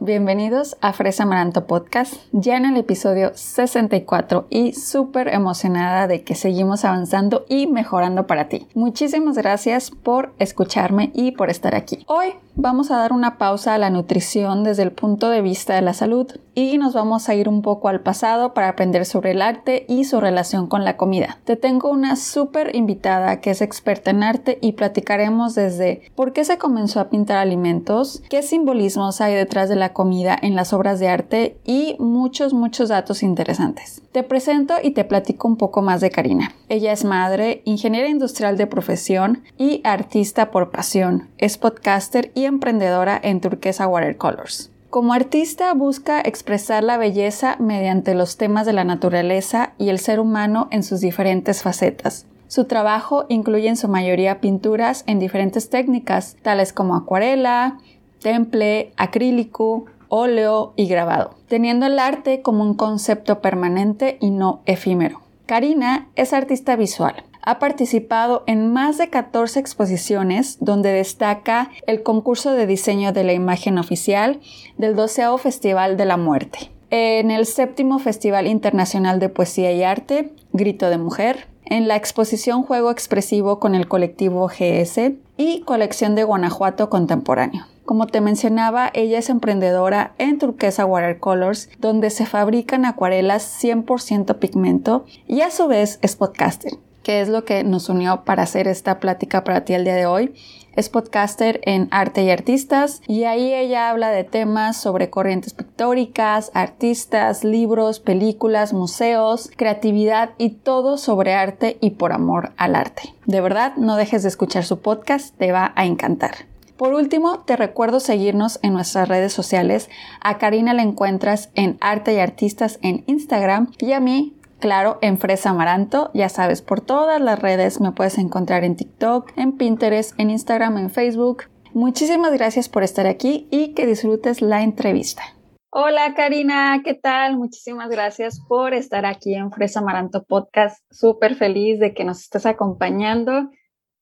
Bienvenidos a Fresa Amaranto Podcast, ya en el episodio 64 y súper emocionada de que seguimos avanzando y mejorando para ti. Muchísimas gracias por escucharme y por estar aquí. Hoy vamos a dar una pausa a la nutrición desde el punto de vista de la salud y nos vamos a ir un poco al pasado para aprender sobre el arte y su relación con la comida. Te tengo una súper invitada que es experta en arte y platicaremos desde por qué se comenzó a pintar alimentos, qué simbolismos hay detrás de la comida en las obras de arte y muchos, muchos datos interesantes. Te presento y te platico un poco más de Karina. Ella es madre, ingeniera industrial de profesión y artista por pasión. Es podcaster y emprendedora en Turquesa Watercolors. Como artista busca expresar la belleza mediante los temas de la naturaleza y el ser humano en sus diferentes facetas. Su trabajo incluye en su mayoría pinturas en diferentes técnicas, tales como acuarela, temple, acrílico, óleo y grabado, teniendo el arte como un concepto permanente y no efímero. Karina es artista visual, ha participado en más de 14 exposiciones donde destaca el concurso de diseño de la imagen oficial del 12 Festival de la Muerte, en el séptimo Festival Internacional de Poesía y Arte, Grito de Mujer, en la exposición Juego Expresivo con el colectivo GS y Colección de Guanajuato Contemporáneo. Como te mencionaba, ella es emprendedora en Turquesa Watercolors, donde se fabrican acuarelas 100% pigmento y a su vez es podcaster que es lo que nos unió para hacer esta plática para ti el día de hoy. Es podcaster en Arte y Artistas y ahí ella habla de temas sobre corrientes pictóricas, artistas, libros, películas, museos, creatividad y todo sobre arte y por amor al arte. De verdad, no dejes de escuchar su podcast, te va a encantar. Por último, te recuerdo seguirnos en nuestras redes sociales. A Karina la encuentras en Arte y Artistas en Instagram y a mí claro, en Fresa Amaranto. Ya sabes, por todas las redes me puedes encontrar en TikTok, en Pinterest, en Instagram, en Facebook. Muchísimas gracias por estar aquí y que disfrutes la entrevista. Hola Karina, ¿qué tal? Muchísimas gracias por estar aquí en Fresa Amaranto Podcast. Súper feliz de que nos estés acompañando.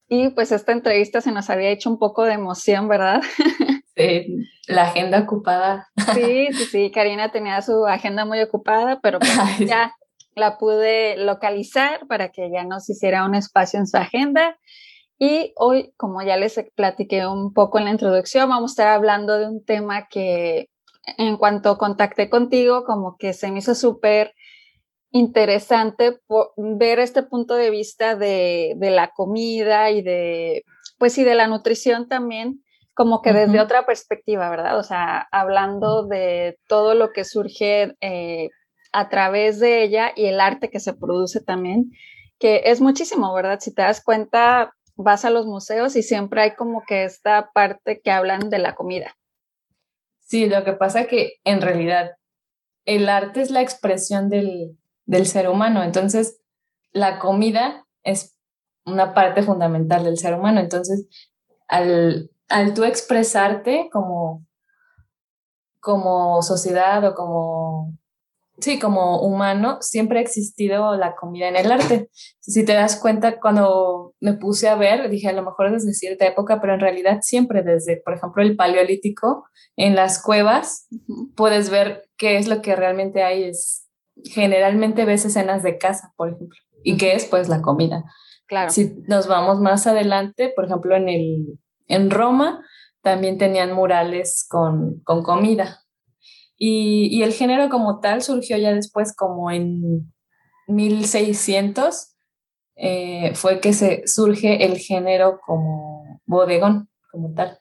Y pues esta entrevista se nos había hecho un poco de emoción, ¿verdad? Sí, la agenda ocupada. Sí, sí, sí, Karina tenía su agenda muy ocupada, pero pues ya la pude localizar para que ya nos hiciera un espacio en su agenda. Y hoy, como ya les platiqué un poco en la introducción, vamos a estar hablando de un tema que en cuanto contacté contigo, como que se me hizo súper interesante ver este punto de vista de, la comida y de, pues sí, de la nutrición también, como que desde otra perspectiva, ¿verdad? O sea, hablando de todo lo que surge eh, a través de ella y el arte que se produce también, que es muchísimo, ¿verdad? Si te das cuenta, vas a los museos y siempre hay como que esta parte que hablan de la comida. Sí, lo que pasa que en realidad el arte es la expresión del, ser humano, entonces la comida es una parte fundamental del ser humano, entonces al, al tú expresarte como, como sociedad o como sí, como humano, siempre ha existido la comida en el arte. Si te das cuenta, cuando me puse a ver, dije a lo mejor desde cierta época, pero en realidad siempre desde, por ejemplo, el paleolítico, en las cuevas, puedes ver qué es lo que realmente hay. Es, generalmente ves escenas de casa, por ejemplo, y qué es pues la comida. Claro. Si nos vamos más adelante, por ejemplo, en, el, en Roma, también tenían murales con, con comida. Y, el género como tal surgió ya después como en 1600, eh, fue que se surge el género como bodegón, como tal.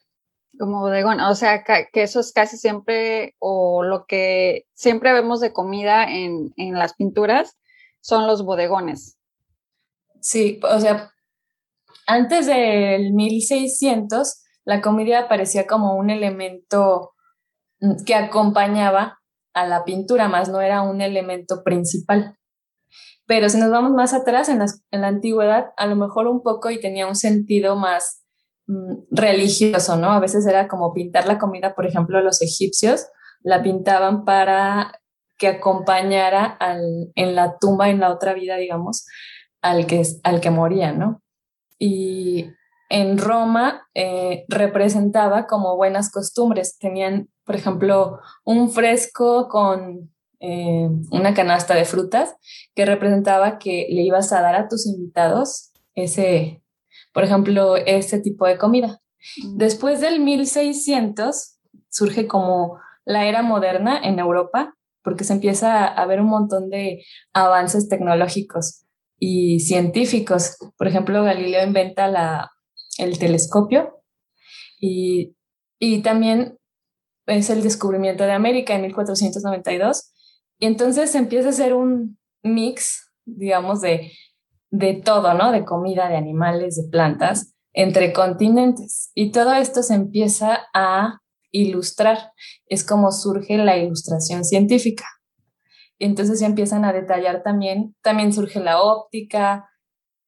Como bodegón, o sea, que eso es casi siempre, o lo que siempre vemos de comida en, en las pinturas, son los bodegones. Sí, o sea, antes del 1600, la comida parecía como un elemento que acompañaba a la pintura, más no era un elemento principal. Pero si nos vamos más atrás, en la, en la antigüedad, a lo mejor un poco y tenía un sentido más, mm, religioso, ¿no? A veces era como pintar la comida, por ejemplo, los egipcios la pintaban para que acompañara al, en la tumba, en la otra vida, digamos, al que, al que moría, ¿no? Y en Roma eh, representaba como buenas costumbres. Tenían, por ejemplo, un fresco con eh, una canasta de frutas que representaba que le ibas a dar a tus invitados ese, por ejemplo, ese tipo de comida. Mm. Después del 1600 surge como la era moderna en Europa porque se empieza a ver un montón de avances tecnológicos y científicos. Por ejemplo, Galileo inventa la, el telescopio y, y también es el descubrimiento de América en 1492. Y entonces empieza a ser un mix, digamos, de, de todo, ¿no? De comida, de animales, de plantas, entre continentes. Y todo esto se empieza a ilustrar. Es como surge la ilustración científica. Entonces ya empiezan a detallar también, también surge la óptica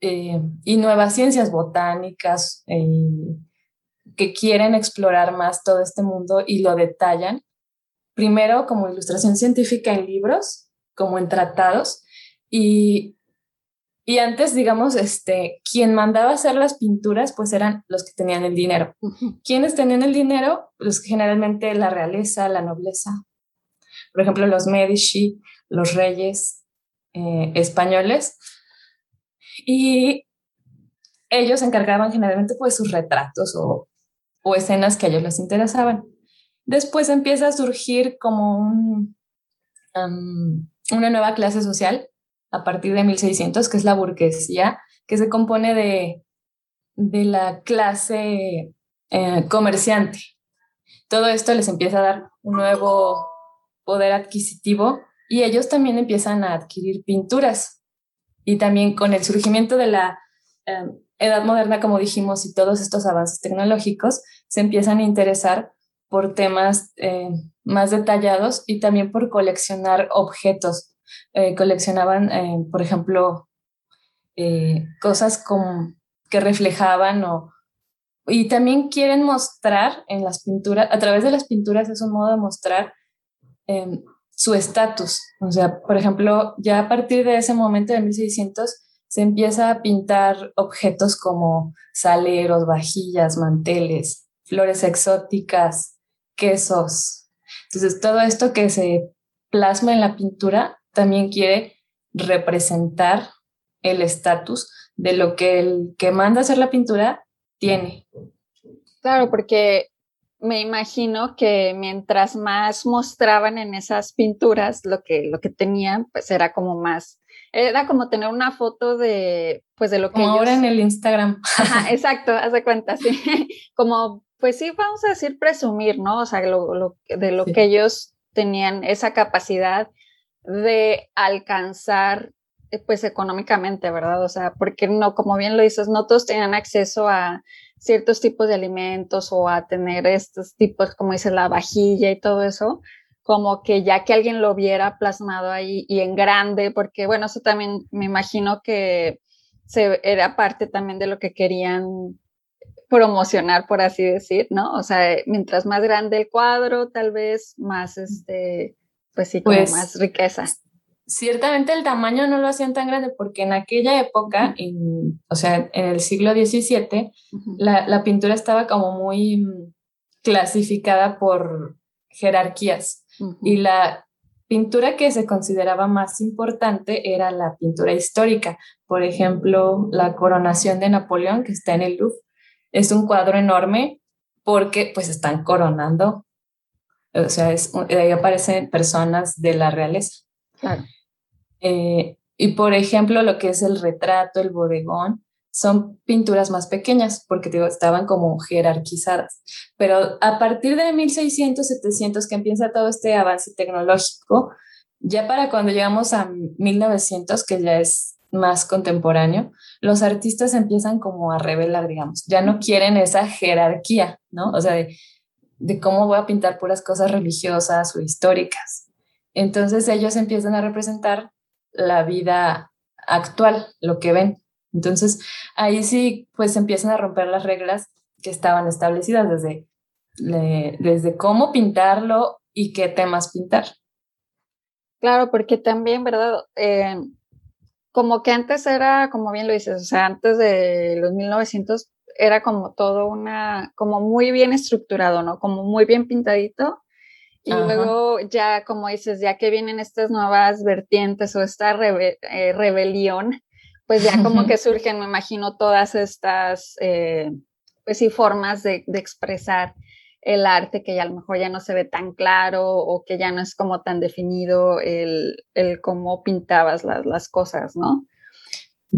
eh, y nuevas ciencias botánicas eh, que quieren explorar más todo este mundo y lo detallan. Primero como ilustración científica en libros, como en tratados, y, y antes, digamos, este, quien mandaba hacer las pinturas, pues eran los que tenían el dinero. ¿Quiénes tenían el dinero? Pues generalmente la realeza, la nobleza. Por ejemplo, los Medici, los reyes eh, españoles. Y ellos encargaban generalmente pues sus retratos o, escenas que a ellos les interesaban. Después empieza a surgir como una nueva clase social a partir de 1600, que es la burguesía, que se compone de, de la clase eh, comerciante. Todo esto les empieza a dar un nuevo poder adquisitivo y ellos también empiezan a adquirir pinturas. Y también con el surgimiento de la em, edad moderna, como dijimos, y todos estos avances tecnológicos, se empiezan a interesar por temas eh, más detallados y también por coleccionar objetos. Eh, coleccionaban, eh, por ejemplo, cosas que reflejaban o, y también quieren mostrar en las pinturas, a través de las pinturas es un modo de mostrar su estatus. O sea, por ejemplo, ya a partir de ese momento de 1600 se empieza a pintar objetos como saleros, vajillas, manteles, flores exóticas, quesos. Entonces, todo esto que se plasma en la pintura también quiere representar el estatus de lo que el que manda hacer la pintura tiene. Claro, porque me imagino que mientras más mostraban en esas pinturas lo que, lo que tenían, pues era como más, era como tener una foto de, pues de lo que como ahora en el Instagram. exacto, haz de cuenta, sí. Como, pues sí, vamos a decir presumir, ¿no? O sea, lo, de lo que ellos tenían esa capacidad de alcanzar, eh, pues económicamente, ¿verdad? O sea, porque no, como bien lo dices, no todos tenían acceso a ciertos tipos de alimentos o a tener estos tipos, como dice, la vajilla y todo eso, como que ya que alguien lo viera plasmado ahí y en grande, porque bueno, eso también me imagino que se, era parte también de lo que querían promocionar, por así decir, ¿no? O sea, mientras más grande el cuadro, tal vez más, este, pues sí, como pues, más riqueza. ciertamente el tamaño no lo hacían tan grande porque en aquella época, en, o sea, en el siglo XVII, la, pintura estaba como muy mm, clasificada por jerarquías y la pintura que se consideraba más importante era la pintura histórica. Por ejemplo, la coronación de Napoleón, que está en el Louvre, es un cuadro enorme porque pues están coronando, o sea, es, ahí aparecen personas de la realeza. Claro. Eh, y por ejemplo, lo que es el retrato, el bodegón, son pinturas más pequeñas porque digo, estaban como jerarquizadas. Pero a partir de 1600, 700 que empieza todo este avance tecnológico, ya para cuando llegamos a 1900, que ya es más contemporáneo, los artistas empiezan como a revelar, digamos, ya no quieren esa jerarquía, ¿no? O sea, de, de cómo voy a pintar puras cosas religiosas o históricas. Entonces ellos empiezan a representar la vida actual, lo que ven. Entonces, ahí sí, pues empiezan a romper las reglas que estaban establecidas desde, desde cómo pintarlo y qué temas pintar. Claro, porque también, ¿verdad? Eh, como que antes era, como bien lo dices, o sea, antes de los 1900 era como todo una, como muy bien estructurado, ¿no? Como muy bien pintadito. Y luego ya, como dices, ya que vienen estas nuevas vertientes o esta eh, rebelión, pues ya como que surgen, me imagino, todas estas, eh, pues sí, formas de, de, expresar el arte que ya a lo mejor ya no se ve tan claro o que ya no es como tan definido el, el cómo pintabas las, las cosas, ¿no?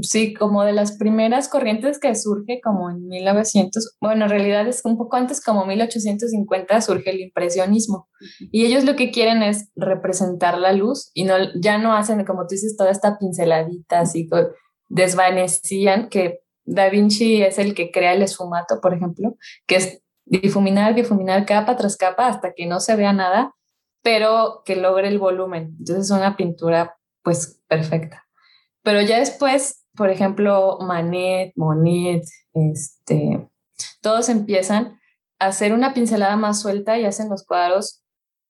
Sí, como de las primeras corrientes que surge como en 1900, bueno, en realidad es un poco antes, como 1850, surge el impresionismo. Y ellos lo que quieren es representar la luz y no, ya no hacen, como tú dices, toda esta pinceladita, así desvanecían, que Da Vinci es el que crea el esfumato, por ejemplo, que es difuminar, difuminar capa tras capa hasta que no se vea nada, pero que logre el volumen. Entonces es una pintura pues perfecta. Pero ya después por ejemplo, Manet, Monet, este, todos empiezan a hacer una pincelada más suelta y hacen los cuadros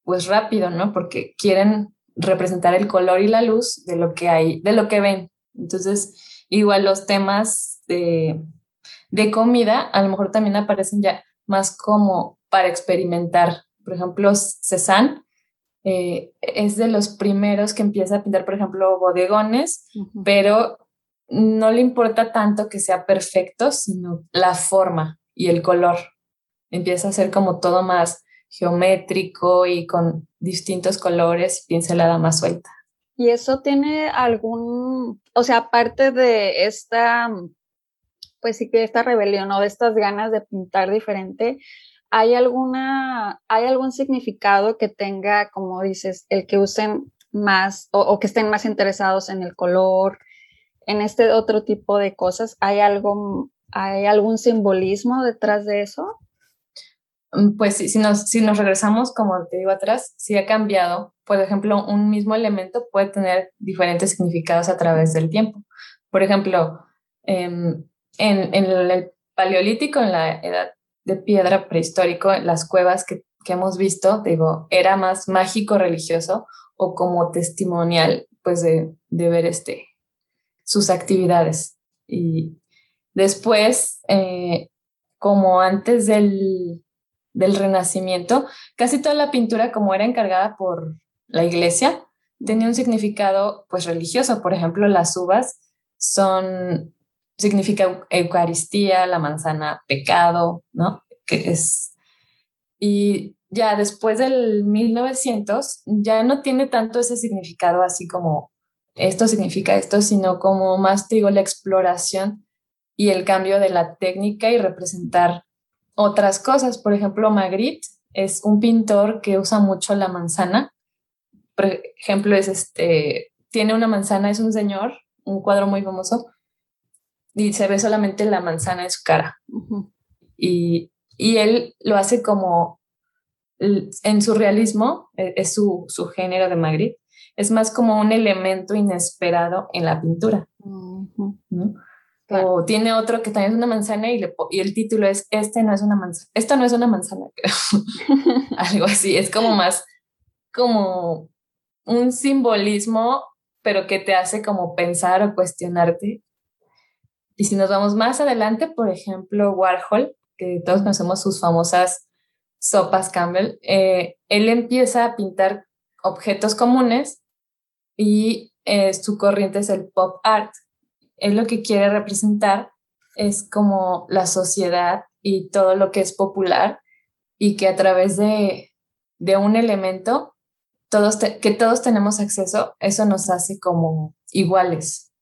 pues rápido, ¿no? Porque quieren representar el color y la luz de lo que hay, de lo que ven. Entonces, igual los temas de, de comida a lo mejor también aparecen ya más como para experimentar. Por ejemplo, Cézanne eh, es de los primeros que empieza a pintar, por ejemplo, bodegones, pero no le importa tanto que sea perfecto, sino la forma y el color. Empieza a ser como todo más geométrico y con distintos colores, pincelada más suelta. ¿Y eso tiene algún, o sea, aparte de esta, pues sí que esta rebelión o de estas ganas de pintar diferente, ¿hay alguna, hay algún significado que tenga, como dices, el que usen más o que estén más interesados en el color, en este otro tipo de cosas, ¿hay algo, hay algún simbolismo detrás de eso? Mm, pues si nos, si nos regresamos, como te digo atrás, sí ha cambiado. Por ejemplo, un mismo elemento puede tener diferentes significados a través del tiempo. Por ejemplo, em, en, en, el paleolítico, en la edad de piedra prehistórico, las cuevas que, que hemos visto, digo, era más mágico religioso o como testimonial, pues de, de ver este, sus actividades. Y después, eh, como antes del, del Renacimiento, casi toda la pintura, como era encargada por la iglesia, tenía un significado pues religioso. Por ejemplo, las uvas son, significa Eucaristía, la manzana pecado, ¿no? Que es, y ya después del 1900 ya no tiene tanto ese significado así como esto significa esto, sino como más, digo, la exploración y el cambio de la técnica y representar otras cosas. Por ejemplo, Magritte es un pintor que usa mucho la manzana. Por ejemplo, es este, tiene una manzana, es un señor, un cuadro muy famoso, y se ve solamente la manzana de su cara. y, y, él lo hace como en su realismo, e, es su, su género de Magritte, es más como un elemento inesperado en la pintura. O tiene otro que también es una manzana y, y, el título es Este no es una manzana. Esto no es una manzana, Algo así. Es como más como un simbolismo, pero que te hace como pensar o cuestionarte. Y si nos vamos más adelante, por ejemplo, Warhol, que todos conocemos sus famosas sopas Campbell, eh, él empieza a pintar objetos comunes y eh, su corriente es el pop art. Él lo que quiere representar es como la sociedad y todo lo que es popular y que a través de, de un elemento todos que todos tenemos acceso, eso nos hace como iguales.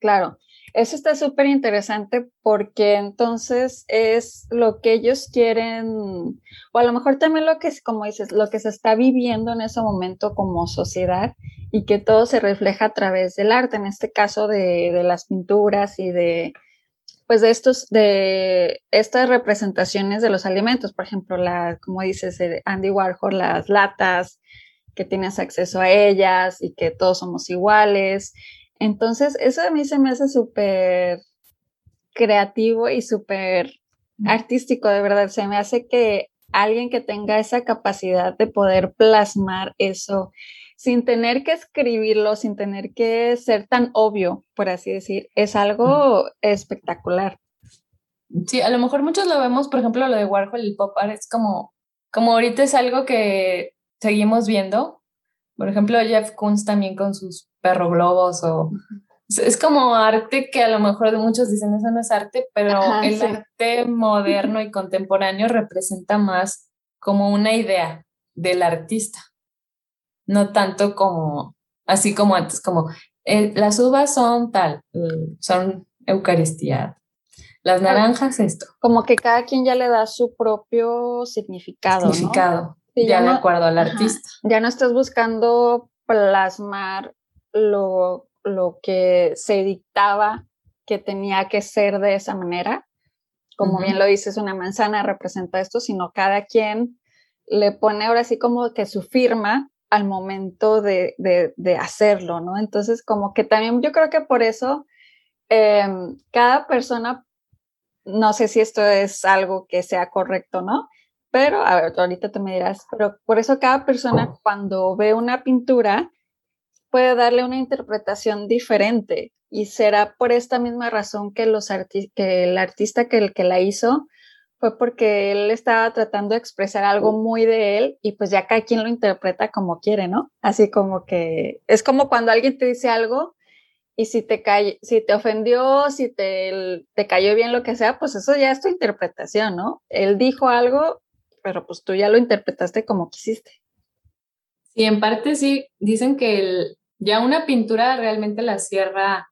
Claro, eso está súper interesante porque entonces es lo que ellos quieren, o a lo mejor también lo que como dices, lo que se está viviendo en ese momento como sociedad y que todo se refleja a través del arte, en este caso de, de las pinturas y de, pues de estos, de estas representaciones de los alimentos, por ejemplo, la, como dices, Andy Warhol, las latas, que tienes acceso a ellas y que todos somos iguales entonces, eso a mí se me hace súper creativo y súper artístico, de verdad. Se me hace que alguien que tenga esa capacidad de poder plasmar eso sin tener que escribirlo, sin tener que ser tan obvio, por así decir, es algo espectacular. Sí, a lo mejor muchos lo vemos, por ejemplo, lo de Warhol, el pop art, es como, como ahorita es algo que seguimos viendo. Por ejemplo, Jeff Koons también con sus perro globos o... Es como arte que a lo mejor muchos dicen eso no es arte, pero el arte moderno y contemporáneo representa más como una idea del artista, no tanto como, así como antes, como eh, las uvas son tal, mm, son Eucaristía, las naranjas esto. Como que cada quien ya le da su propio significado. Significado, ya, de acuerdo al artista. Ya no estás buscando plasmar lo, lo que se dictaba que tenía que ser de esa manera. Como bien lo dices, una manzana representa esto, sino cada quien le pone ahora sí como que su firma al momento de, de, hacerlo, ¿no? Entonces, como que también yo creo que por eso em, cada persona, no sé si esto es algo que sea correcto, ¿no? Pero, a ver, ahorita tú me dirás, pero por eso cada persona cuando ve una pintura puede darle una interpretación diferente y será por esta misma razón que, los que el artista que, el que la hizo fue porque él estaba tratando de expresar algo muy de él y pues ya cada quien lo interpreta como quiere, ¿no? Así como que es como cuando alguien te dice algo y si te, si te ofendió, si te, te cayó bien lo que sea, pues eso ya es tu interpretación, ¿no? Él dijo algo, pero pues tú ya lo interpretaste como quisiste. Sí, en parte sí, dicen que el, ya una pintura realmente la cierra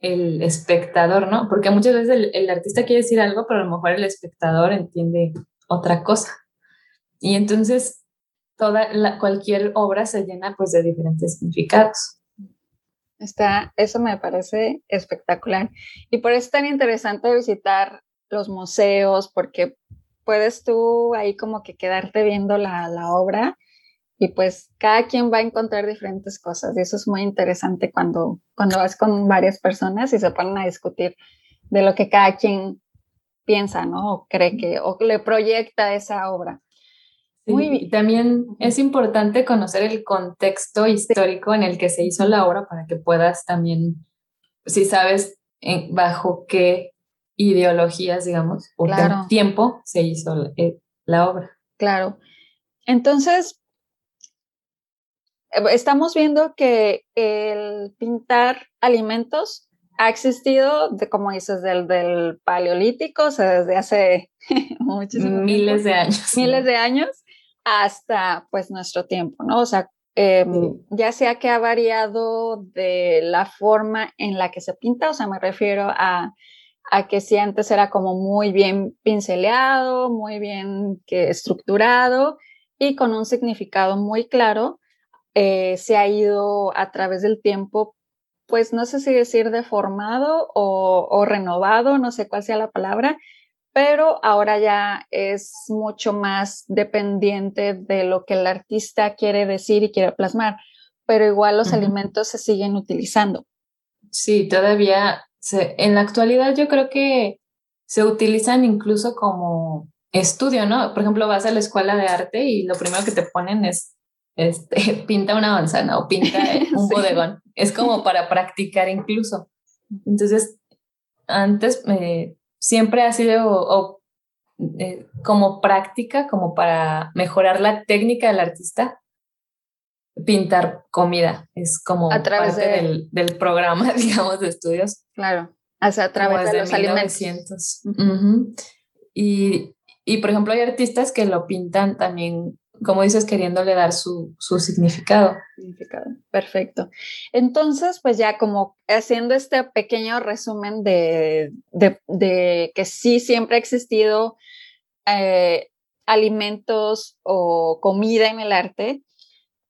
el espectador, ¿no? Porque muchas veces el, artista quiere decir algo, pero a lo mejor el espectador entiende otra cosa. Y entonces toda la, cualquier obra se llena pues de diferentes significados. Está, eso me parece espectacular. Y por eso es tan interesante visitar los museos, porque puedes tú ahí como que quedarte viendo la, la obra y pues cada quien va a encontrar diferentes cosas y eso es muy interesante cuando, cuando vas con varias personas y se ponen a discutir de lo que cada quien piensa, ¿no? O cree que, o le proyecta esa obra. muy bien. También es importante conocer el contexto histórico en el que se hizo la obra para que puedas también, si sabes bajo qué ideologías, digamos, o qué tiempo se hizo la, eh, la obra. Claro. Entonces, eh, estamos viendo que el pintar alimentos ha existido, de, como dices, del, del paleolítico, o sea, desde hace muchísimos miles de años. Miles de años hasta pues nuestro tiempo, ¿no? O sea, em, ya sea que ha variado de la forma en la que se pinta, o sea, me refiero a, a que si antes era como muy bien pinceleado, muy bien que estructurado y con un significado muy claro, eh, se ha ido a través del tiempo, pues no sé si decir deformado o, renovado, no sé cuál sea la palabra, pero ahora ya es mucho más dependiente de lo que el artista quiere decir y quiere plasmar, pero igual los alimentos se siguen utilizando. Sí, todavía en la actualidad yo creo que se utilizan incluso como estudio, ¿no? Por ejemplo, vas a la escuela de arte y lo primero que te ponen es este, pinta una manzana o pinta un bodegón. Es como para practicar incluso. Entonces, antes me siempre ha sido eh, como práctica, como para mejorar la técnica del artista, pintar comida. Es como a través parte del, programa, digamos, de estudios. Claro, o sea, a través de los alimentos. y, y, por ejemplo, hay artistas que lo pintan también como dices, queriéndole dar su, significado. Perfecto. Entonces, pues ya como haciendo este pequeño resumen de, que sí siempre ha existido eh, alimentos o comida en el arte,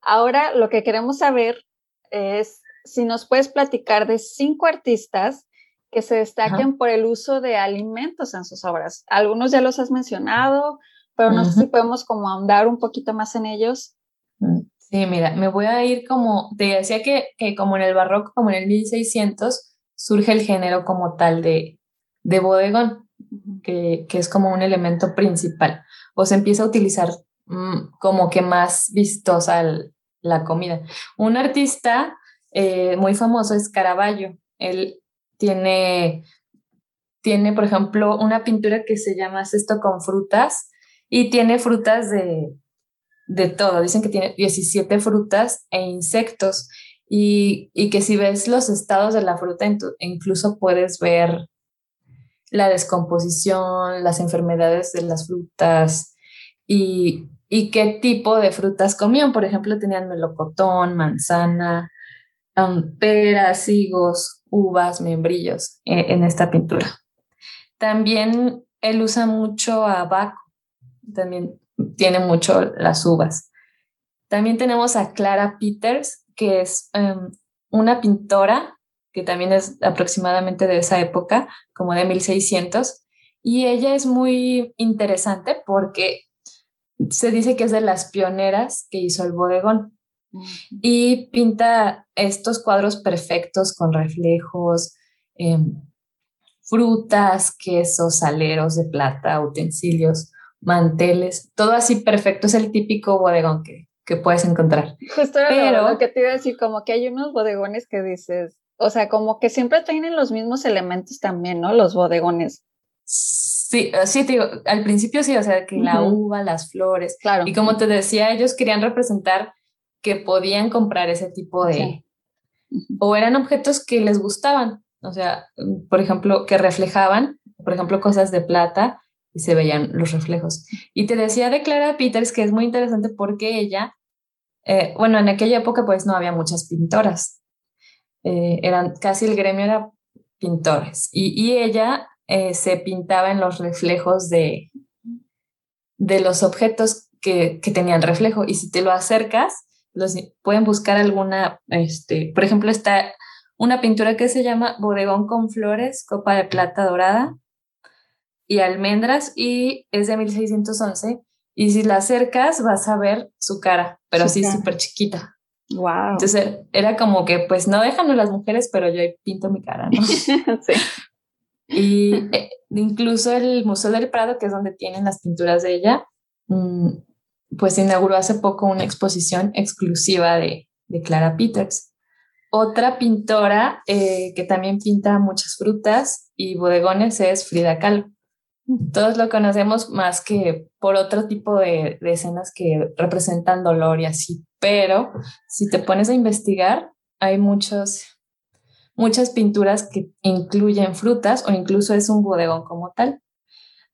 ahora lo que queremos saber es si nos puedes platicar de cinco artistas que se destaquen por el uso de alimentos en sus obras. Algunos ya los has mencionado, pero no sé si podemos como ahondar un poquito más en ellos. Mm, sí, mira, me voy a ir como, te decía que, que como en el barroco, como en el 1600, surge el género como tal de, de bodegón. que, que, es como un elemento principal, o se empieza a utilizar mm, como que más vistosa la comida. Un artista eh, muy famoso es Caravaggio. Él tiene, tiene, por ejemplo, una pintura que se llama Cesto con frutas y tiene frutas de, de todo. Dicen que tiene 17 frutas e insectos y, y, que si ves los estados de la fruta, incluso puedes ver la descomposición, las enfermedades de las frutas y, y qué tipo de frutas comían. Por ejemplo, tenían melocotón, manzana, peras, higos, uvas, membrillos eh, en esta pintura. También él usa mucho a también tiene mucho las uvas. También tenemos a Clara Peters, que es em, una pintora que también es aproximadamente de esa época, como de 1600, y ella es muy interesante porque se dice que es de las pioneras que hizo el bodegón y pinta estos cuadros perfectos con reflejos, em, frutas, quesos, saleros de plata, utensilios, manteles, todo así perfecto. Es el típico bodegón que, que puedes encontrar. Justo Pero, lo que te iba a decir, como que hay unos bodegones que dices, o sea, como que siempre tienen los mismos elementos también, ¿no? Los bodegones. Sí, sí, te digo, al principio sí, o sea, que la uva, las flores. Claro. Y como te decía, ellos querían representar que podían comprar ese tipo de... O eran objetos que les gustaban, o sea, por ejemplo, que reflejaban, por ejemplo, cosas de plata y se veían los reflejos. Y te decía de Clara Peters que es muy interesante porque ella, eh, bueno, en aquella época pues no había muchas pintoras, eh, eran casi el gremio era pintores. Y, y ella eh, se pintaba en los reflejos de, de los objetos que, que tenían reflejo. Y si te lo acercas, los, pueden buscar alguna, este, por ejemplo, está una pintura que se llama Bodegón con flores, copa de plata dorada y almendras y es de 1611 y si la acercas vas a ver su cara, pero así súper chiquita. Wow. Entonces era como que pues no déjanos las mujeres, pero yo pinto mi cara, ¿no? sí. Y eh, incluso el Museo del Prado, que es donde tienen las pinturas de ella, mm, pues inauguró hace poco una exposición exclusiva de, Clara Peters. Otra pintora eh, que también pinta muchas frutas y bodegones es Frida Kahlo. Todos lo conocemos más que por otro tipo de, escenas que representan dolor y así, pero si te pones a investigar, hay muchos, muchas pinturas que incluyen frutas o incluso es un bodegón como tal.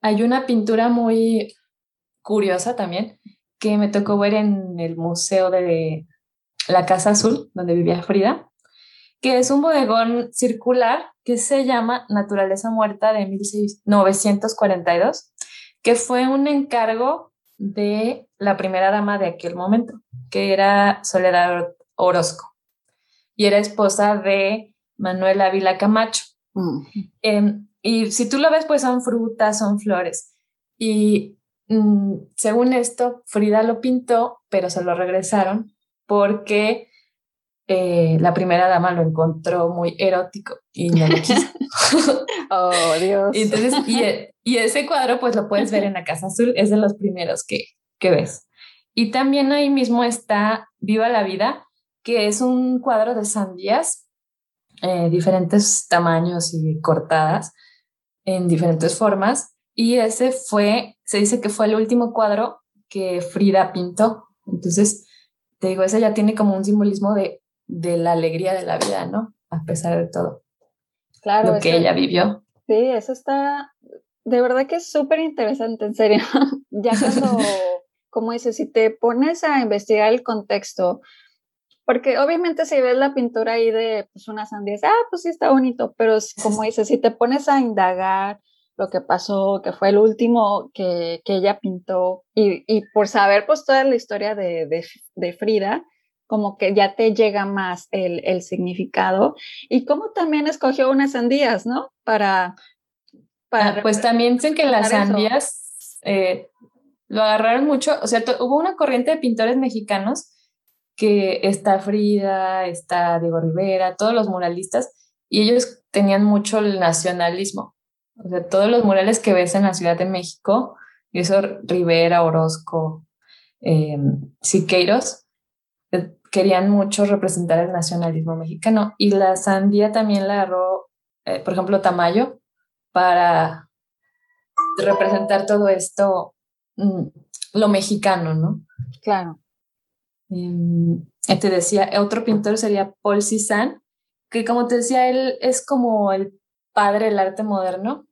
Hay una pintura muy curiosa también que me tocó ver en el museo de la Casa Azul, donde vivía Frida, que es un bodegón circular que se llama Naturaleza Muerta de 1942, que fue un encargo de la primera dama de aquel momento, que era Soledad Orozco, y era esposa de Manuel Ávila Camacho. Mm. Em, y si tú lo ves, pues son frutas, son flores. Y Mm, según esto, Frida lo pintó, pero se lo regresaron porque eh, la primera dama lo encontró muy erótico y no lo quiso. oh, Dios. y, entonces, e, y, ese cuadro, pues lo puedes ver en la Casa Azul, es de los primeros que, que ves. Y también ahí mismo está Viva la Vida, que es un cuadro de sandías, eh, diferentes tamaños y cortadas en diferentes formas. Y ese fue se dice que fue el último cuadro que Frida pintó. Entonces, te digo, ese ya tiene como un simbolismo de, de la alegría de la vida, ¿no? A pesar de todo. Claro. Lo que ella vivió. Sí, eso está, de verdad que es súper interesante, en serio. ya cuando, como dices, si te pones a investigar el contexto, porque obviamente si ves la pintura ahí de pues, unas sandías, ah, pues sí está bonito, pero como dices, si te pones a indagar, lo que pasó, que fue el último que, que ella pintó, y, y, por saber pues toda la historia de, de, de, Frida, como que ya te llega más el, el significado, y cómo también escogió unas sandías, ¿no? Para... para ah, pues también dicen que las sandías eh, lo agarraron mucho, o sea, hubo una corriente de pintores mexicanos que está Frida, está Diego Rivera, todos los muralistas, y ellos tenían mucho el nacionalismo. O sea, todos los murales que ves en la Ciudad de México, y eso Rivera, Orozco, eh, Siqueiros, querían mucho representar el nacionalismo mexicano. Y la sandía también la agarró, eh, por ejemplo, Tamayo, para representar todo esto, mm, lo mexicano, ¿no? Claro. Em, te decía, otro pintor sería Paul Cézanne, que como te decía, él es como el padre del arte moderno.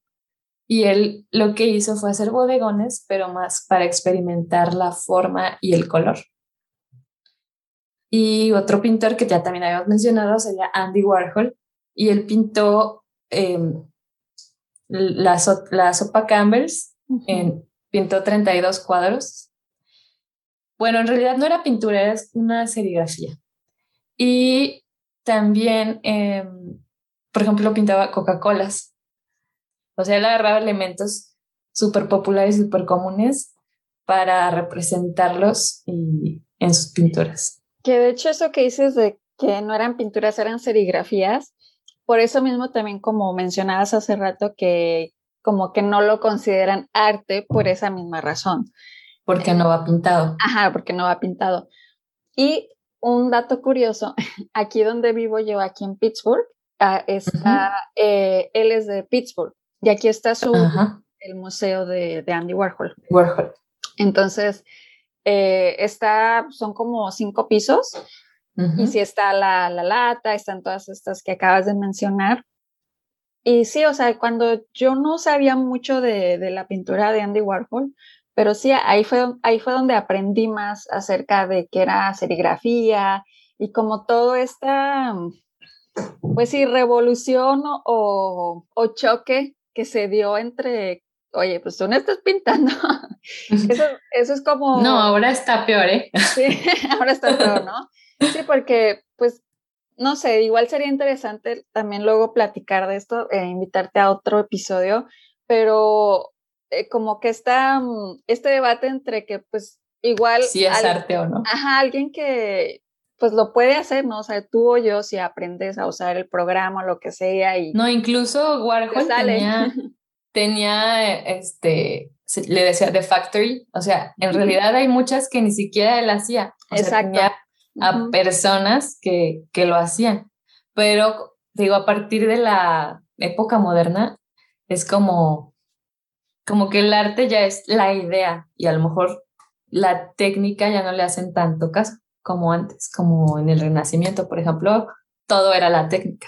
Y él lo que hizo fue hacer bodegones, pero más para experimentar la forma y el color. Y otro pintor que ya también habíamos mencionado sería Andy Warhol. Y él pintó em, la, la, sopa Campbell's, en, pintó 32 cuadros. Bueno, en realidad no era pintura, era una serigrafía. Y también, em, por ejemplo, pintaba Coca-Colas. O sea, él agarraba elementos súper populares, súper comunes para representarlos y, en sus pinturas. Que de hecho eso que dices de que no eran pinturas, eran serigrafías, por eso mismo también como mencionabas hace rato que como que no lo consideran arte por esa misma razón. Porque no va pintado. Ajá, porque no va pintado. Y un dato curioso, aquí donde vivo yo, aquí en Pittsburgh, ah, está, eh, él es de Pittsburgh y aquí está su, el museo de, de Andy Warhol. Warhol. Entonces, eh, está, son como cinco pisos y si está la, la, lata, están todas estas que acabas de mencionar. Y sí, o sea, cuando yo no sabía mucho de, de la pintura de Andy Warhol, pero sí, ahí fue, ahí fue donde aprendí más acerca de qué era serigrafía y como todo esta, pues sí, revolución o, o choque que se dio entre oye, pues tú no estás pintando. Eso, eso, es como... No, ahora está peor, ¿eh? Sí, ahora está peor, ¿no? Sí, porque, pues, no sé, igual sería interesante también luego platicar de esto, e invitarte a otro episodio, pero eh, como que está mm, este debate entre que, pues, igual... Si es arte o no. Ajá, alguien que, pues lo puede hacer, ¿no? O sea, tú o yo si aprendes a usar el programa o lo que sea y... No, incluso Warhol tenía, tenía, este, le decía The Factory, o sea, en realidad hay muchas que ni siquiera él hacía. Exacto. a personas que, que lo hacían, pero digo, a partir de la época moderna, es como, como que el arte ya es la idea y a lo mejor la técnica ya no le hacen tanto caso como antes, como en el Renacimiento, por ejemplo, todo era la técnica.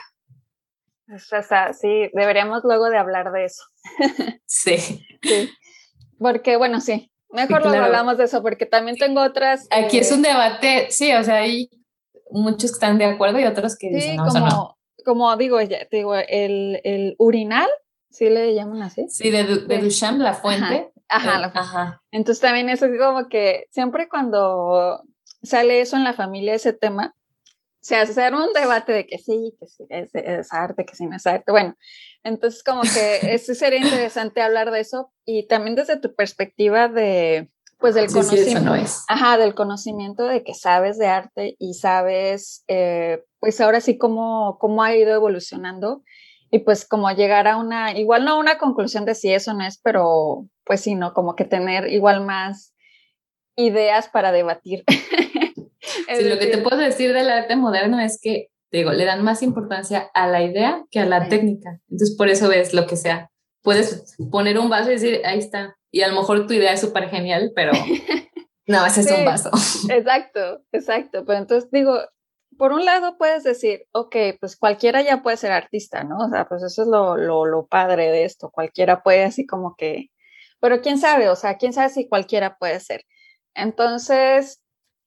O sea, sí, deberíamos luego de hablar de eso. Sí. sí. Porque, bueno, sí, mejor luego hablamos de eso, porque también tengo otras. Aquí es un eh, debate, sí, o sea, hay muchos que están de acuerdo y otros que dicen, no, como, como digo, ya, digo, el, el urinal, ¿sí le llaman así? Sí, de, de Duchamp, la fuente. Ajá, la fuente. Ajá. Entonces también eso es como que siempre cuando sale eso en la familia, ese tema, se hace un debate de que sí, que sí, es, arte, que sí no es arte. Bueno, entonces como que eso sería interesante hablar de eso y también desde tu perspectiva de, pues del conocimiento. Ajá, del conocimiento de que sabes de arte y sabes, eh, pues ahora sí cómo, cómo ha ido evolucionando y pues como llegar a una, igual no una conclusión de si eso no es, pero pues sí, ¿no? Como que tener igual más ideas para debatir. Sí, lo que te puedo decir del arte moderno es que, digo, le dan más importancia a la idea que a la técnica. Entonces, por eso ves lo que sea. Puedes poner un vaso y decir, ahí está. Y a lo mejor tu idea es súper genial, pero no, ese es un vaso. Exacto, exacto. Pero entonces digo, por un lado puedes decir, ok, pues cualquiera ya puede ser artista, ¿no? O sea, pues eso es lo, lo, lo padre de esto. Cualquiera puede así como que, pero quién sabe, o sea, quién sabe si cualquiera puede ser. Entonces,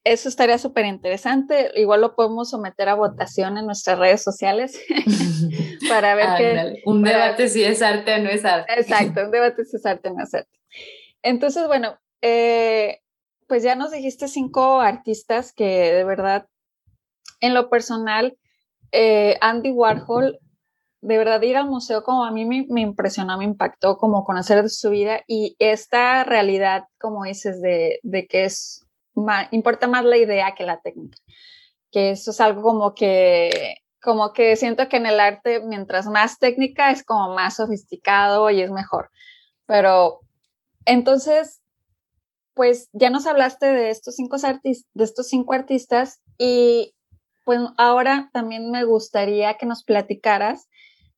eso estaría súper interesante. Igual lo podemos someter a votación en nuestras redes sociales para ver qué. Un debate si es arte o no es arte. Exacto, un debate si es arte o no es arte. Entonces, bueno, eh, pues ya nos dijiste cinco artistas que de verdad, en lo personal, eh, Andy Warhol, de verdad ir al museo como a mí me, me, impresionó, me impactó, como conocer de su vida y esta realidad, como dices, de, de que es importa más la idea que la técnica. Que eso es algo como que como que siento que en el arte, mientras más técnica, es como más sofisticado y es mejor. Pero entonces, pues ya nos hablaste de estos cinco, de estos cinco artistas y pues ahora también me gustaría que nos platicaras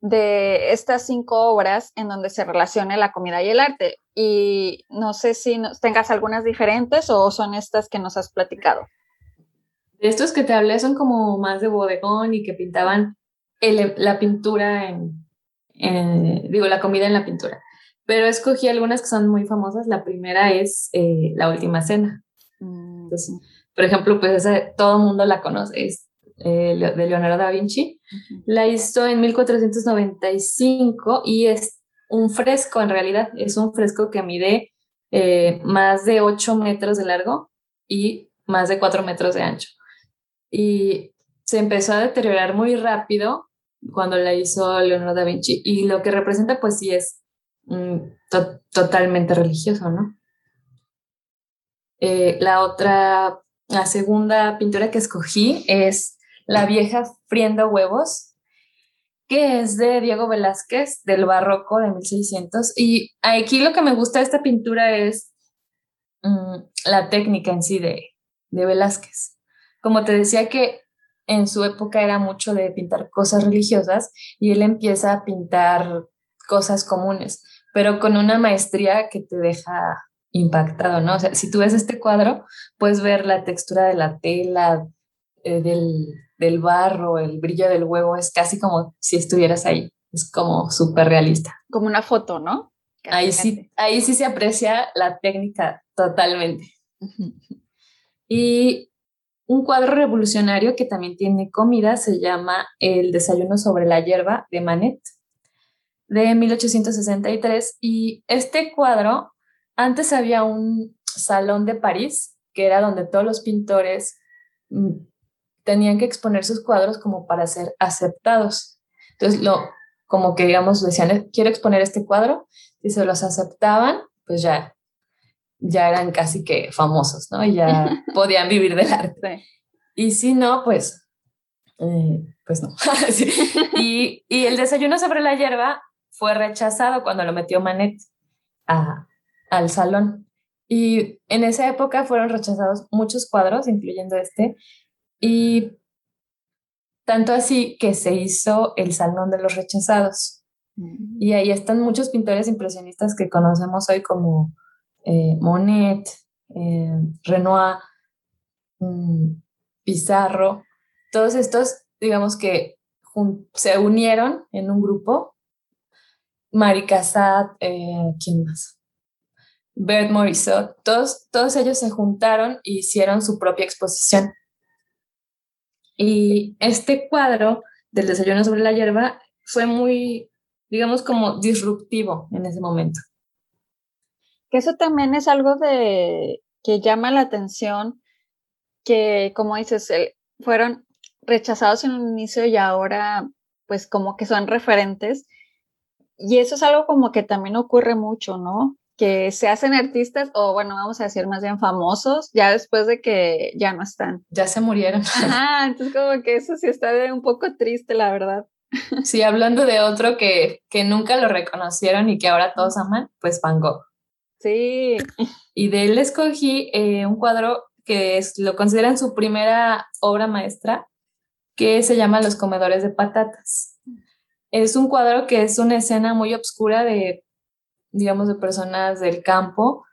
de estas cinco obras en donde se relacione la comida y el arte. Y no sé si tengas algunas diferentes o son estas que nos has platicado. De estos que te hablé son como más de bodegón y que pintaban la pintura en, digo, la comida en la pintura. Pero escogí algunas que son muy famosas. La primera es eh, La Última Cena. Mm. por ejemplo, pues esa, todo el mundo la conoce, es eh, de Leonardo da Vinci. La hizo en 1495 y es un fresco en realidad. Es un fresco que mide eh, más de 8 metros de largo y más de 4 metros de ancho y se empezó a deteriorar muy rápido cuando la hizo Leonardo da Vinci y lo que representa pues sí es mm, totalmente religioso, ¿no? Eh, la otra, la segunda pintura que escogí es La vieja friendo huevos, que es de Diego Velázquez, del barroco de 1600. Y aquí lo que me gusta de esta pintura es mm, la técnica en sí de, de Velázquez como te decía que en su época era mucho de pintar cosas religiosas y él empieza a pintar cosas comunes, pero con una maestría que te deja impactado, ¿no? O sea, si tú ves este cuadro, puedes ver la textura de la tela, eh, del, barro, el brillo del huevo, es casi como si estuvieras ahí, es como súper realista. Como una foto, ¿no? ahí sí, ahí sí se aprecia la técnica totalmente. Y un cuadro revolucionario que también tiene comida se llama El desayuno sobre la hierba de Manet de 1863 y este cuadro antes había un salón de París que era donde todos los pintores mm, tenían que exponer sus cuadros como para ser aceptados. Entonces, lo, como que digamos, decían, quiero exponer este cuadro, y se los aceptaban, pues ya ya eran casi que famosos, ¿no? Y ya podían vivir del arte. Y si no, pues, eh, pues no. y, y, el desayuno sobre la hierba fue rechazado cuando lo metió Manet a, al salón. Y en esa época fueron rechazados muchos cuadros, incluyendo este, y tanto así que se hizo el Salón de los Rechazados. Mm. Y ahí están muchos pintores impresionistas que conocemos hoy como eh, Monet, eh, Renoir, mm, Pizarro, todos estos, digamos que se unieron en un grupo. Mari Cassatt, eh, ¿quién más? Bert Morisot, todos, todos ellos se juntaron e hicieron su propia exposición. Y este cuadro del desayuno sobre la hierba fue muy, digamos, como disruptivo en ese momento. Que eso también es algo de que llama la atención, que como dices, fueron rechazados en un inicio y ahora pues como que son referentes. Y eso es algo como que también ocurre mucho, ¿no? Que se hacen artistas o bueno, vamos a decir más bien famosos ya después de que ya no están. Ya se murieron. Ajá, entonces como que eso sí está un poco triste, la verdad. Sí, hablando de otro que, que nunca lo reconocieron y que ahora todos aman, pues Van Gogh. Sí. Y de él escogí eh, un cuadro que es, lo consideran su primera obra maestra, que se llama Los comedores de patatas. Es un cuadro que es una escena muy oscura de, digamos, de personas del campo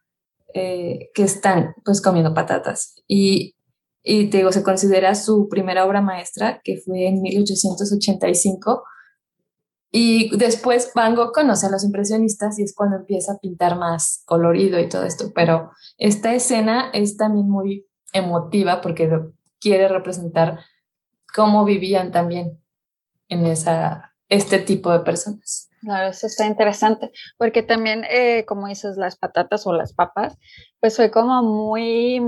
eh, que están pues comiendo patatas. Y, y te digo, se considera su primera obra maestra, que fue en 1885 y después Van Gogh conoce a los impresionistas y es cuando empieza a pintar más colorido y todo esto. Pero esta escena es también muy emotiva porque quiere representar cómo vivían también en esa, este tipo de personas. Claro, eso está interesante, porque también, eh, como dices, las patatas o las papas, pues fue como muy,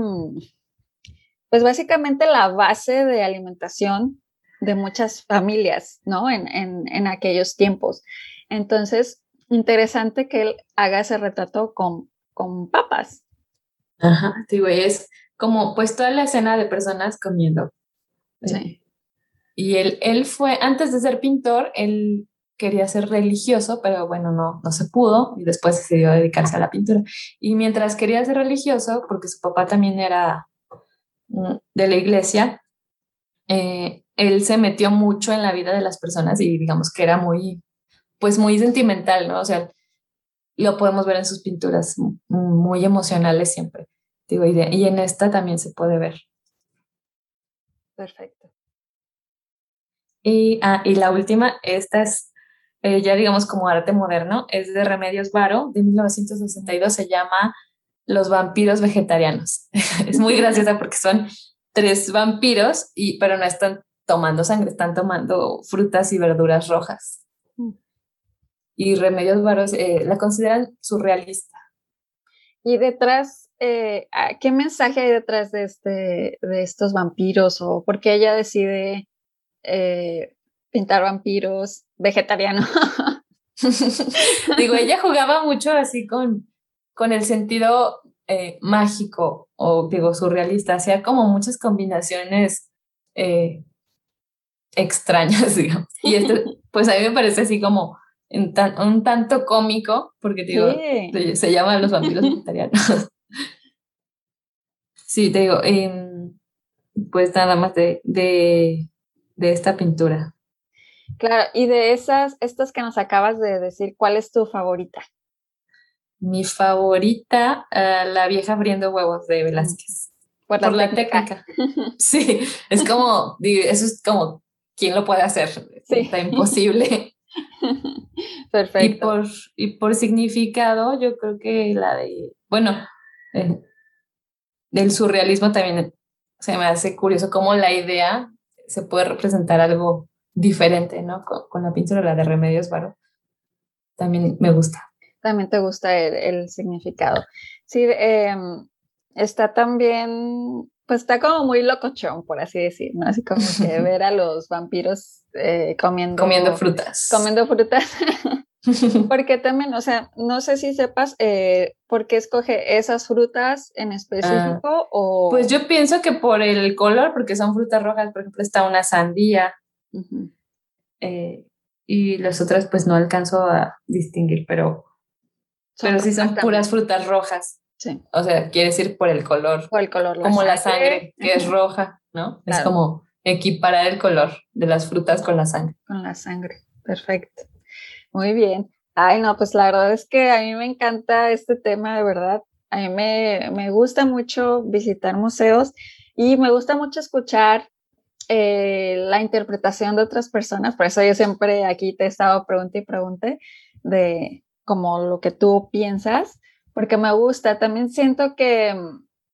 pues básicamente la base de alimentación de muchas familias, ¿no? En, en, aquellos tiempos. Entonces, interesante que él haga ese retrato con, con papas. Ajá, sí, güey, es como pues toda la escena de personas comiendo. Sí. Y él, él fue, antes de ser pintor, él quería ser religioso, pero bueno, no, no se pudo y después decidió dedicarse a la pintura. Y mientras quería ser religioso, porque su papá también era mm, de la iglesia, eh, él se metió mucho en la vida de las personas y digamos que era muy, pues muy sentimental, ¿no? O sea, lo podemos ver en sus pinturas muy emocionales siempre. Digo, y, y en esta también se puede ver. Perfecto. Y, ah, y la última, esta es eh, ya digamos como arte moderno, es de Remedios Varo, de 1962, se llama Los vampiros vegetarianos. es muy graciosa porque son tres vampiros, y, pero no están tomando sangre, están tomando frutas y verduras rojas. Mm. Y Remedios Varo eh, la consideran surrealista. Y detrás, eh, ¿qué mensaje hay detrás de, este, de estos vampiros? ¿O por qué ella decide pintar vampiros vegetariano? Digo, ella jugaba mucho así con, con el sentido eh, mágico o digo surrealista, hacía como muchas combinaciones eh, extrañas, digamos. Y esto, pues a mí me parece así como un tanto cómico, porque digo, se llama Los vampiros vegetarianos. sí, te digo, em, pues nada más de, de, de esta pintura. Claro, y de esas, estas que nos acabas de decir, ¿cuál es tu favorita? Mi favorita, uh, la vieja abriendo huevos de Velázquez. Por, la, técnica. sí, es como, eso es como, ¿quién lo puede hacer? Sí. Está imposible. Perfecto. Y por, y por significado, yo creo que la de, bueno, eh, del surrealismo también se me hace curioso cómo la idea se puede representar algo diferente, ¿no? Con, la pintura, la de Remedios Varo, también me gusta. También te gusta el, significado. Sí, em, está también, pues está como muy locochón, por así decir, ¿no? Así como que ver a los vampiros eh, comiendo... Comiendo frutas. Comiendo frutas. Porque también, o sea, no sé si sepas eh, por qué escoge esas frutas en específico ah, o... Pues yo pienso que por el color, porque son frutas rojas, por ejemplo, está una sandía, eh, y las otras pues no alcanzo a distinguir, pero, pero sí son puras frutas rojas. Sí. O sea, quiere decir por el color. Por el color. como la sangre, que es roja, ¿no? Es como equiparar el color de las frutas con la sangre. Con la sangre, perfecto. Muy bien. Ay, no, pues la verdad es que a mí me encanta este tema, de verdad. A mí me, me gusta mucho visitar museos y me gusta mucho escuchar eh, la interpretación de otras personas, por eso yo siempre aquí te he estado pregunta y pregunte de como lo que tú piensas, porque me gusta. También siento que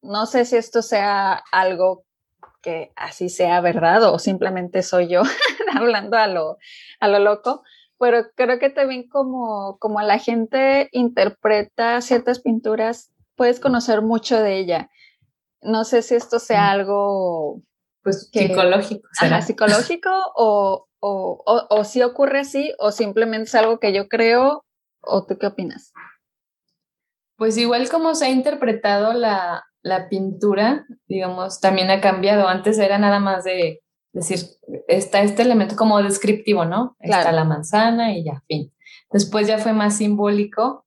no sé si esto sea algo que así sea verdad o simplemente soy yo hablando a lo, a lo loco, pero creo que también como, como la gente interpreta ciertas pinturas, puedes conocer mucho de ella. No sé si esto sea algo pues psicológico. ¿será? psicológico o, o, o, si ocurre así o simplemente es algo que yo creo o tú qué opinas? Pues igual como se ha interpretado la, la pintura, digamos, también ha cambiado. Antes era nada más de decir, está este elemento como descriptivo, ¿no? Está la manzana y ya, fin. Después ya fue más simbólico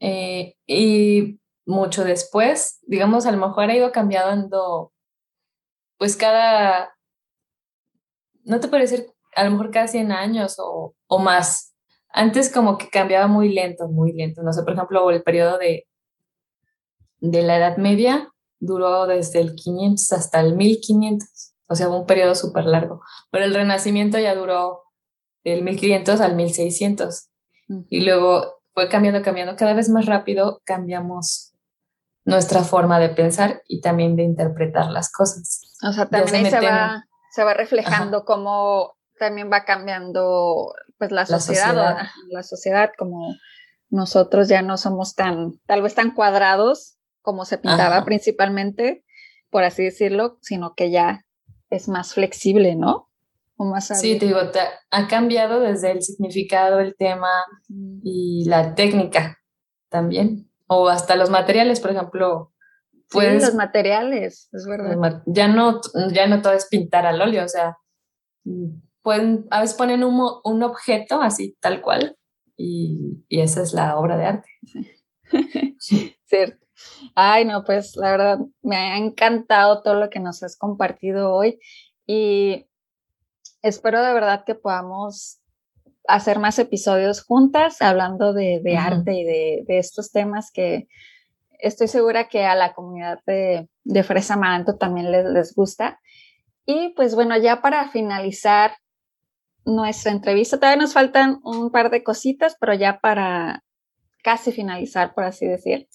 eh, y mucho después, digamos, a lo mejor ha ido cambiando pues cada, no te puede decir, a lo mejor cada 100 años o, o más. Antes como que cambiaba muy lento, muy lento. No sé, por ejemplo, el periodo de, de la Edad Media duró desde el 500 hasta el 1500, o sea, un periodo súper largo. Pero el Renacimiento ya duró del 1500 al 1600. Y luego fue cambiando, cambiando, cada vez más rápido cambiamos nuestra forma de pensar y también de interpretar las cosas. O sea, también se, va, se va reflejando cómo también va cambiando pues la sociedad, la sociedad. como nosotros ya no somos tan, tal vez tan cuadrados como se pintaba principalmente, por así decirlo, sino que ya es más flexible, ¿no? O más sí, te digo, ha cambiado desde el significado, el tema y la técnica también o hasta los materiales, por ejemplo. Pues, los materiales, es verdad. Ya no, ya no todo es pintar al óleo, o sea, pueden, a veces ponen un, un objeto así tal cual y, y, esa es la obra de arte. Cierto. Ay, no, pues la verdad me ha encantado todo lo que nos has compartido hoy y espero de verdad que podamos hacer más episodios juntas hablando de, de arte y de, de, estos temas que estoy segura que a la comunidad de, de Fresa Maranto también les, les gusta. Y pues bueno, ya para finalizar nuestra entrevista, todavía nos faltan un par de cositas, pero ya para casi finalizar, por así decir,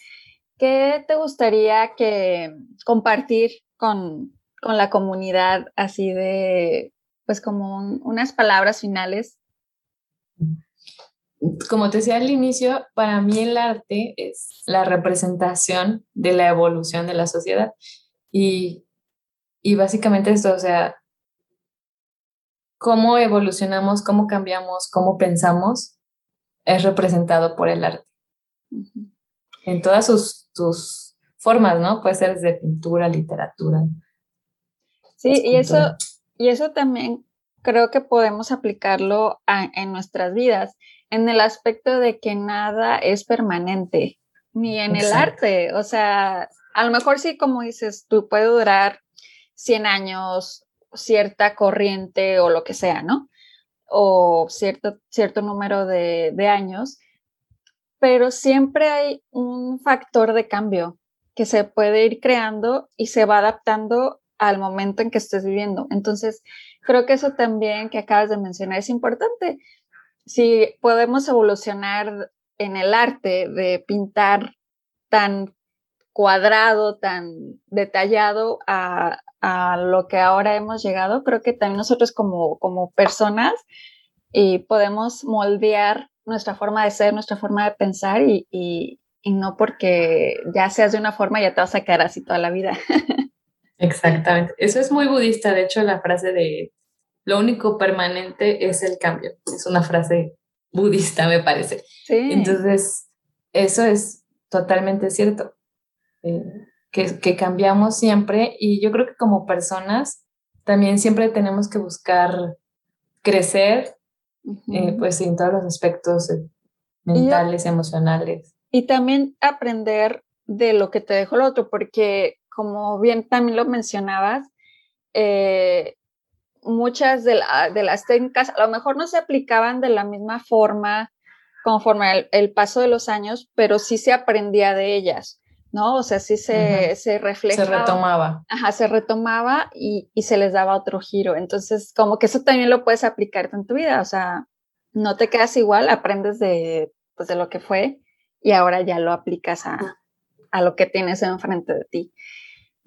¿qué te gustaría que compartir con, con la comunidad así de, pues como unas palabras finales? Como te decía al inicio, para mí el arte es la representación de la evolución de la sociedad. Y, y básicamente esto, o sea, cómo evolucionamos, cómo cambiamos, cómo pensamos, es representado por el arte. En todas sus, sus, formas, ¿no? Puede ser desde pintura, literatura. Sí, y eso, y eso también creo que podemos aplicarlo en nuestras vidas, en el aspecto de que nada es permanente, ni en el arte. O sea, a lo mejor sí, como dices, tú puede durar 100 años, cierta corriente o lo que sea, ¿no? O cierto, cierto número de, de años, pero siempre hay un factor de cambio que se puede ir creando y se va adaptando al momento en que estés viviendo. Entonces, creo que eso también que acabas de mencionar es importante. Si podemos evolucionar en el arte de pintar tan cuadrado, tan detallado a, a lo que ahora hemos llegado, creo que también nosotros como, como personas y podemos moldear nuestra forma de ser, nuestra forma de pensar y, y, y no porque ya seas de una forma ya te vas a quedar así toda la vida. Exactamente. Eso es muy budista, de hecho, la frase de lo único permanente es el cambio. Es una frase budista, me parece. Sí. Entonces, eso es totalmente cierto. Eh, que, que, cambiamos siempre y yo creo que como personas también siempre tenemos que buscar crecer, eh, pues en todos los aspectos eh, mentales, emocionales. Y también aprender de lo que te dejó el otro, porque como bien también lo mencionabas, eh, muchas de, de, las técnicas a lo mejor no se aplicaban de la misma forma conforme el, el, paso de los años, pero sí se aprendía de ellas, ¿no? O sea, sí se, se reflejaba. Se retomaba. Ajá, se retomaba y, y, se les daba otro giro. Entonces, como que eso también lo puedes aplicar en tu vida, o sea, no te quedas igual, aprendes de, pues, de lo que fue y ahora ya lo aplicas a, a lo que tienes enfrente de ti.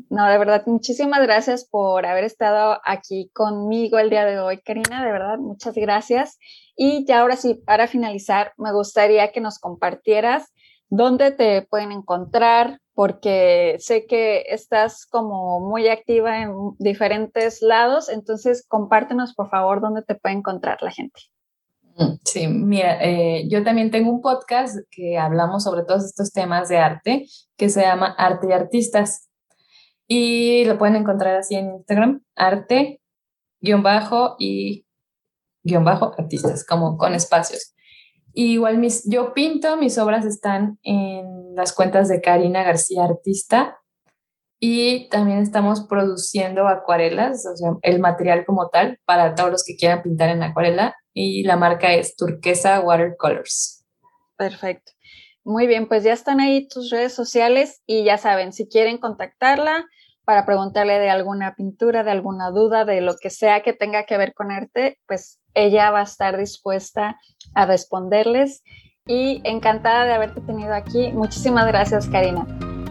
No, de verdad, muchísimas gracias por haber estado aquí conmigo el día de hoy, Karina. De verdad, muchas gracias. Y ya ahora sí, para finalizar, me gustaría que nos compartieras dónde te pueden encontrar, porque sé que estás como muy activa en diferentes lados. Entonces, compártenos, por favor, dónde te puede encontrar la gente. Mm, sí, mira, eh, yo también tengo un podcast que hablamos sobre todos estos temas de arte que se llama Arte y Artistas. Y lo pueden encontrar así en Instagram, arte, guion bajo y guion bajo artistas, como con espacios. Igual mis, yo pinto, mis obras están en las cuentas de Karina García Artista y también estamos produciendo acuarelas, o sea, el material como tal para todos los que quieran pintar en acuarela y la marca es Turquesa Watercolors. Perfecto. Muy bien, pues ya están ahí tus redes sociales y ya saben, si quieren contactarla, para preguntarle de alguna pintura, de alguna duda, de lo que sea que tenga que ver con arte, pues ella va a estar dispuesta a responderles. Y encantada de haberte tenido aquí. Muchísimas gracias, Karina.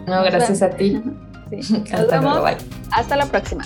No, gracias a ti. Sí. Hasta luego. Hasta la próxima.